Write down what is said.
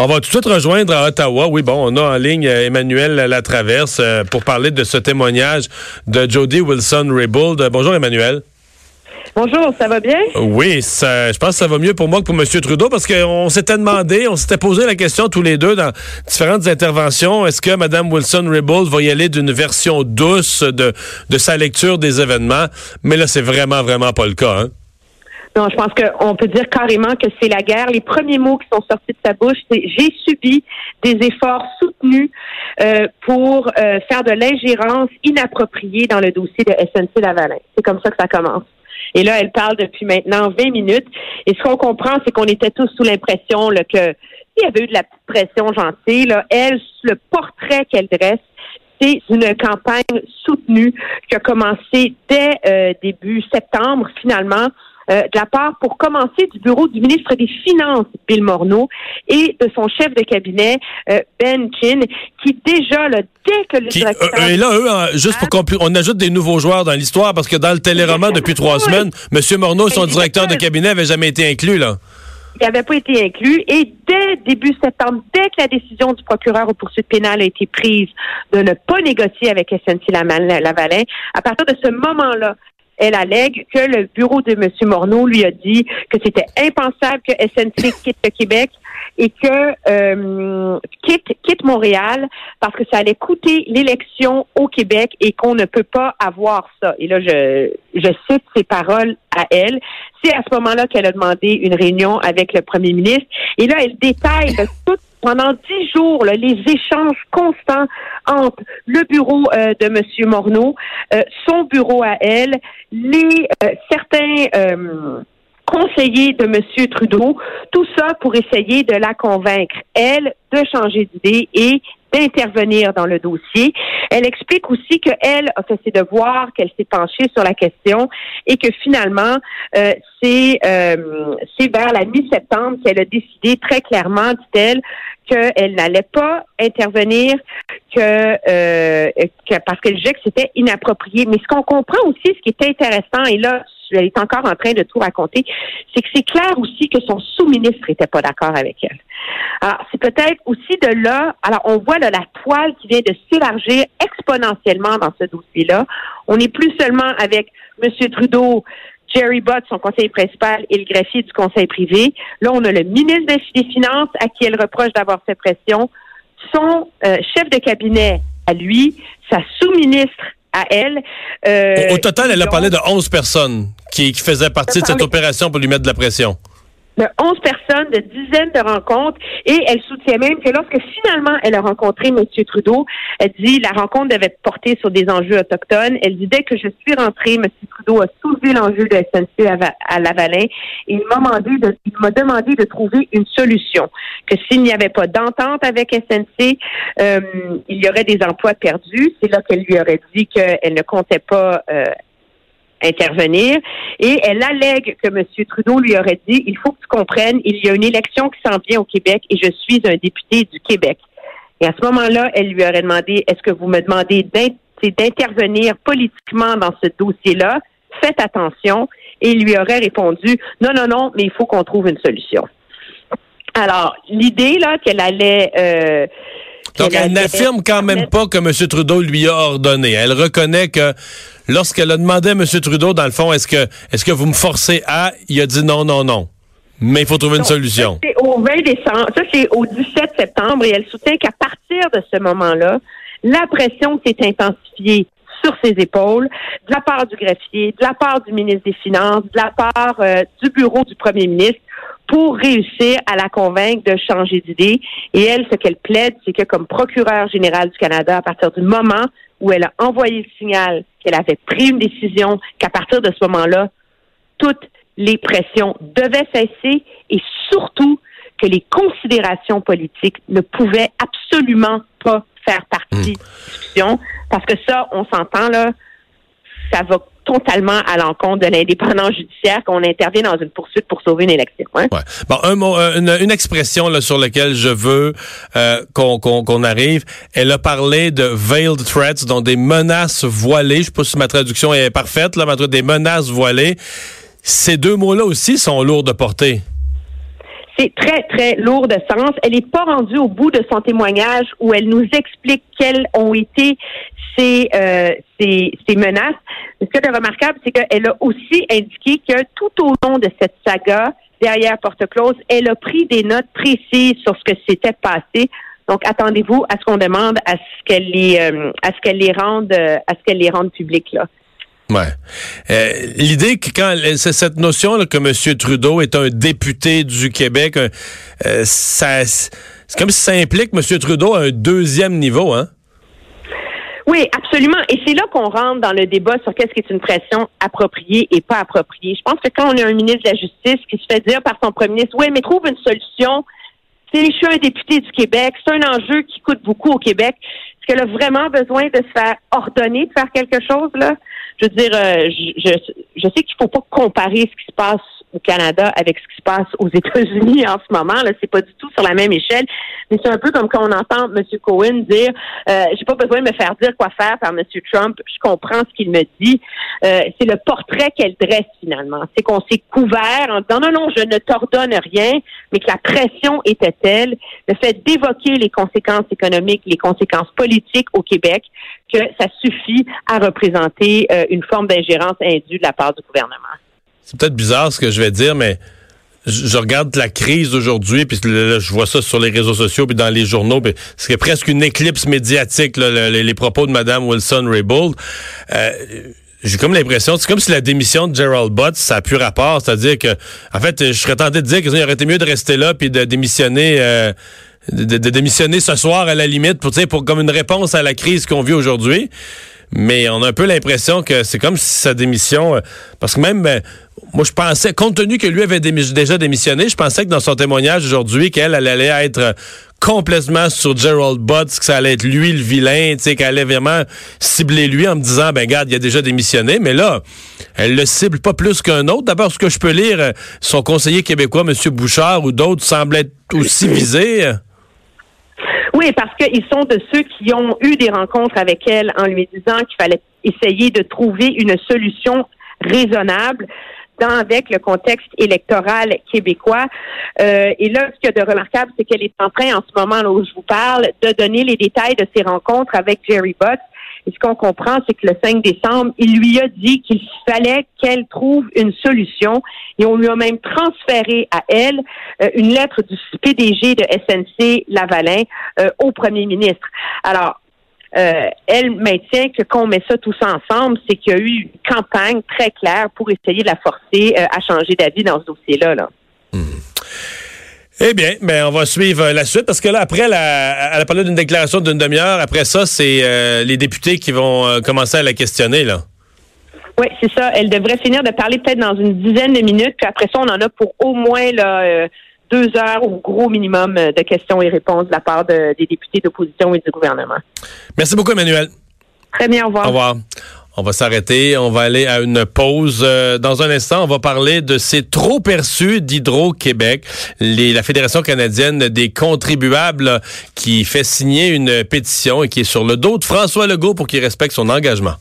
On va tout de suite rejoindre à Ottawa. Oui, bon, on a en ligne euh, Emmanuel Latraverse euh, pour parler de ce témoignage de Jody Wilson-Raybould. Bonjour Emmanuel. Bonjour, ça va bien? Oui, ça, je pense que ça va mieux pour moi que pour M. Trudeau parce qu'on s'était demandé, on s'était posé la question tous les deux dans différentes interventions, est-ce que Mme Wilson-Raybould va y aller d'une version douce de, de sa lecture des événements? Mais là, c'est vraiment, vraiment pas le cas. Hein? Non, je pense qu'on peut dire carrément que c'est la guerre. Les premiers mots qui sont sortis de sa bouche, c'est j'ai subi des efforts soutenus euh, pour euh, faire de l'ingérence inappropriée dans le dossier de SNC Lavalin. C'est comme ça que ça commence. Et là, elle parle depuis maintenant 20 minutes. Et ce qu'on comprend, c'est qu'on était tous sous l'impression que s'il y avait eu de la pression gentille, là, elle, le portrait qu'elle dresse, c'est une campagne soutenue qui a commencé dès euh, début septembre, finalement, euh, de la part, pour commencer, du bureau du ministre des Finances, Bill Morneau, et de son chef de cabinet, euh, Ben Chin, qui déjà, là, dès que le directeur... Euh, et là, eux, juste pour qu'on on ajoute des nouveaux joueurs dans l'histoire, parce que dans le téléroman, depuis trois semaines, M. Morneau, son directeur de cabinet, avait jamais été inclus, là il n'avait pas été inclus. Et dès début septembre, dès que la décision du procureur aux poursuites pénales a été prise de ne pas négocier avec SNC Lavalin, à partir de ce moment-là, elle allègue que le bureau de M. Morneau lui a dit que c'était impensable que SNC quitte le Québec et que euh, quitte, quitte Montréal parce que ça allait coûter l'élection au Québec et qu'on ne peut pas avoir ça. Et là, je, je cite ses paroles à elle. C'est à ce moment-là qu'elle a demandé une réunion avec le premier ministre. Et là, elle détaille pendant dix jours les échanges constants entre le bureau euh, de M. Morneau, euh, son bureau à elle, les euh, certains conseillers de M. Trudeau, tout ça pour essayer de la convaincre, elle, de changer d'idée et d'intervenir dans le dossier. Elle explique aussi qu'elle a fait ses devoirs, qu'elle s'est penchée sur la question et que finalement, euh, c'est euh, vers la mi-septembre qu'elle a décidé très clairement, dit-elle, qu'elle n'allait pas intervenir, que, euh, que parce qu'elle jugeait que c'était inapproprié. Mais ce qu'on comprend aussi, ce qui est intéressant, et là, elle est encore en train de tout raconter, c'est que c'est clair aussi que son sous-ministre n'était pas d'accord avec elle. Alors, c'est peut-être aussi de là, alors on voit là, la toile qui vient de s'élargir exponentiellement dans ce dossier-là. On n'est plus seulement avec M. Trudeau, Jerry Bott, son conseiller principal, et le greffier du conseil privé. Là, on a le ministre des Finances à qui elle reproche d'avoir fait pression, son euh, chef de cabinet à lui, sa sous-ministre à elle. Euh, au, total, elle a parlé de 11 personnes qui, qui faisaient partie de cette opération pour lui mettre de la pression de 11 personnes, de dizaines de rencontres, et elle soutient même que lorsque finalement elle a rencontré M. Trudeau, elle dit la rencontre devait porter sur des enjeux autochtones. Elle dit dès que je suis rentrée, M. Trudeau a soulevé l'enjeu de SNC à Lavalin et il m'a demandé de, il m'a demandé de trouver une solution. Que s'il n'y avait pas d'entente avec SNC, euh, il y aurait des emplois perdus. C'est là qu'elle lui aurait dit qu'elle ne comptait pas euh, intervenir. Et elle allègue que M. Trudeau lui aurait dit, il faut que tu comprennes, il y a une élection qui s'en vient au Québec et je suis un député du Québec. Et à ce moment-là, elle lui aurait demandé, est-ce que vous me demandez d'intervenir politiquement dans ce dossier-là? Faites attention. Et il lui aurait répondu, non, non, non, mais il faut qu'on trouve une solution. Alors, l'idée, là, qu'elle allait... Euh, donc, elle n'affirme quand même pas que M. Trudeau lui a ordonné. Elle reconnaît que lorsqu'elle a demandé à M. Trudeau, dans le fond, est-ce que, est-ce que vous me forcez à, il a dit non, non, non. Mais il faut trouver une solution. C'est au 20 décembre, ça c'est au 17 septembre et elle soutient qu'à partir de ce moment-là, la pression s'est intensifiée sur ses épaules, de la part du greffier, de la part du ministre des Finances, de la part euh, du bureau du premier ministre, pour réussir à la convaincre de changer d'idée. Et elle, ce qu'elle plaide, c'est que comme procureure générale du Canada, à partir du moment où elle a envoyé le signal qu'elle avait pris une décision, qu'à partir de ce moment-là, toutes les pressions devaient cesser et surtout que les considérations politiques ne pouvaient absolument pas faire partie hmm. de la discussion parce que ça, on s'entend là, ça va totalement à l'encontre de l'indépendance judiciaire qu'on intervient dans une poursuite pour sauver une élection. Hein? Ouais. Bon, un mot, euh, une, expression là, sur laquelle je veux euh, qu'on arrive. Elle a parlé de veiled threats, donc des menaces voilées. Je sais pas si ma traduction est parfaite, là, mais des menaces voilées. Ces deux mots-là aussi sont lourds de portée. C'est très, très lourd de sens. Elle n'est pas rendue au bout de son témoignage où elle nous explique quelles ont été ses, euh, menaces. Ce qui est remarquable, c'est qu'elle a aussi indiqué que tout au long de cette saga, derrière porte close, elle a pris des notes précises sur ce que s'était passé. Donc, attendez-vous à ce qu'on demande à ce qu'elle les, euh, à ce qu'elle les rende, euh, à ce qu'elle les rende publiques là. Ouais. Euh, L'idée que quand c'est cette notion que M. Trudeau est un député du Québec, euh, ça, c'est comme si ça implique M. Trudeau à un deuxième niveau, hein? Oui, absolument. Et c'est là qu'on rentre dans le débat sur qu'est-ce qui est une pression appropriée et pas appropriée. Je pense que quand on a un ministre de la Justice qui se fait dire par son premier ministre, oui, mais trouve une solution. Je suis un député du Québec. C'est un enjeu qui coûte beaucoup au Québec. Est-ce qu'elle a vraiment besoin de se faire ordonner de faire quelque chose, là? Je veux dire, euh, je, je, sais qu'il faut pas comparer ce qui se passe au Canada avec ce qui se passe aux États-Unis en ce moment. Là, c'est pas du tout sur la même échelle. Mais c'est un peu comme quand on entend M. Cohen dire euh, j'ai pas besoin de me faire dire quoi faire par M. Trump, je comprends ce qu'il me dit. Euh, c'est le portrait qu'elle dresse finalement. C'est qu'on s'est couvert en disant non, non, je ne t'ordonne rien, mais que la pression était telle, le fait d'évoquer les conséquences économiques, les conséquences politiques au Québec, que ça suffit à représenter euh, une forme d'ingérence indue de la part du gouvernement. C'est peut-être bizarre ce que je vais dire, mais je, regarde la crise aujourd'hui, puis je vois ça sur les réseaux sociaux, puis dans les journaux, puis c'est presque une éclipse médiatique, les, propos de Mme Wilson-Raybould. Euh, j'ai comme l'impression, c'est comme si la démission de Gerald Butts, ça a plus rapport. C'est-à-dire que, en fait, je serais tenté de dire qu'il aurait été mieux de rester là puis de démissionner, euh, de, démissionner ce soir à la limite pour, pour comme une réponse à la crise qu'on vit aujourd'hui. Mais on a un peu l'impression que c'est comme si sa démission, euh, parce que même, ben, moi je pensais, compte tenu que lui avait déjà démissionné, je pensais que dans son témoignage aujourd'hui, qu'elle allait être complètement sur Gerald Butts, que ça allait être lui le vilain, qu'elle allait vraiment cibler lui en me disant, ben garde, il a déjà démissionné, mais là, elle le cible pas plus qu'un autre. D'abord, ce que je peux lire, son conseiller québécois, M. Bouchard, ou d'autres semblent être aussi visés. Oui, parce qu'ils sont de ceux qui ont eu des rencontres avec elle en lui disant qu'il fallait essayer de trouver une solution raisonnable dans avec le contexte électoral québécois. Euh, et là, ce qu'il y de remarquable, c'est qu'elle est en train, en ce moment là où je vous parle, de donner les détails de ses rencontres avec Jerry Butts. Et ce qu'on comprend, c'est que le 5 décembre, il lui a dit qu'il fallait qu'elle trouve une solution. Et on lui a même transféré à elle euh, une lettre du PDG de SNC Lavalin euh, au premier ministre. Alors, euh, elle maintient que quand on met ça tous ensemble, c'est qu'il y a eu une campagne très claire pour essayer de la forcer euh, à changer d'avis dans ce dossier-là. Là. Eh bien, ben on va suivre la suite parce que là, après, la, elle a parlé d'une déclaration d'une demi-heure. Après ça, c'est euh, les députés qui vont commencer à la questionner, là. Oui, c'est ça. Elle devrait finir de parler peut-être dans une dizaine de minutes. Puis après ça, on en a pour au moins là, deux heures au gros minimum euh, de questions et réponses de la part des députés d'opposition et du gouvernement. Merci beaucoup, Emmanuel. Très bien, au revoir. Au revoir. On va s'arrêter, on va aller à une pause. Euh, dans un instant, on va parler de ces trop perçus d'Hydro-Québec, la Fédération canadienne des contribuables qui fait signer une pétition et qui est sur le dos de François Legault pour qu'il respecte son engagement.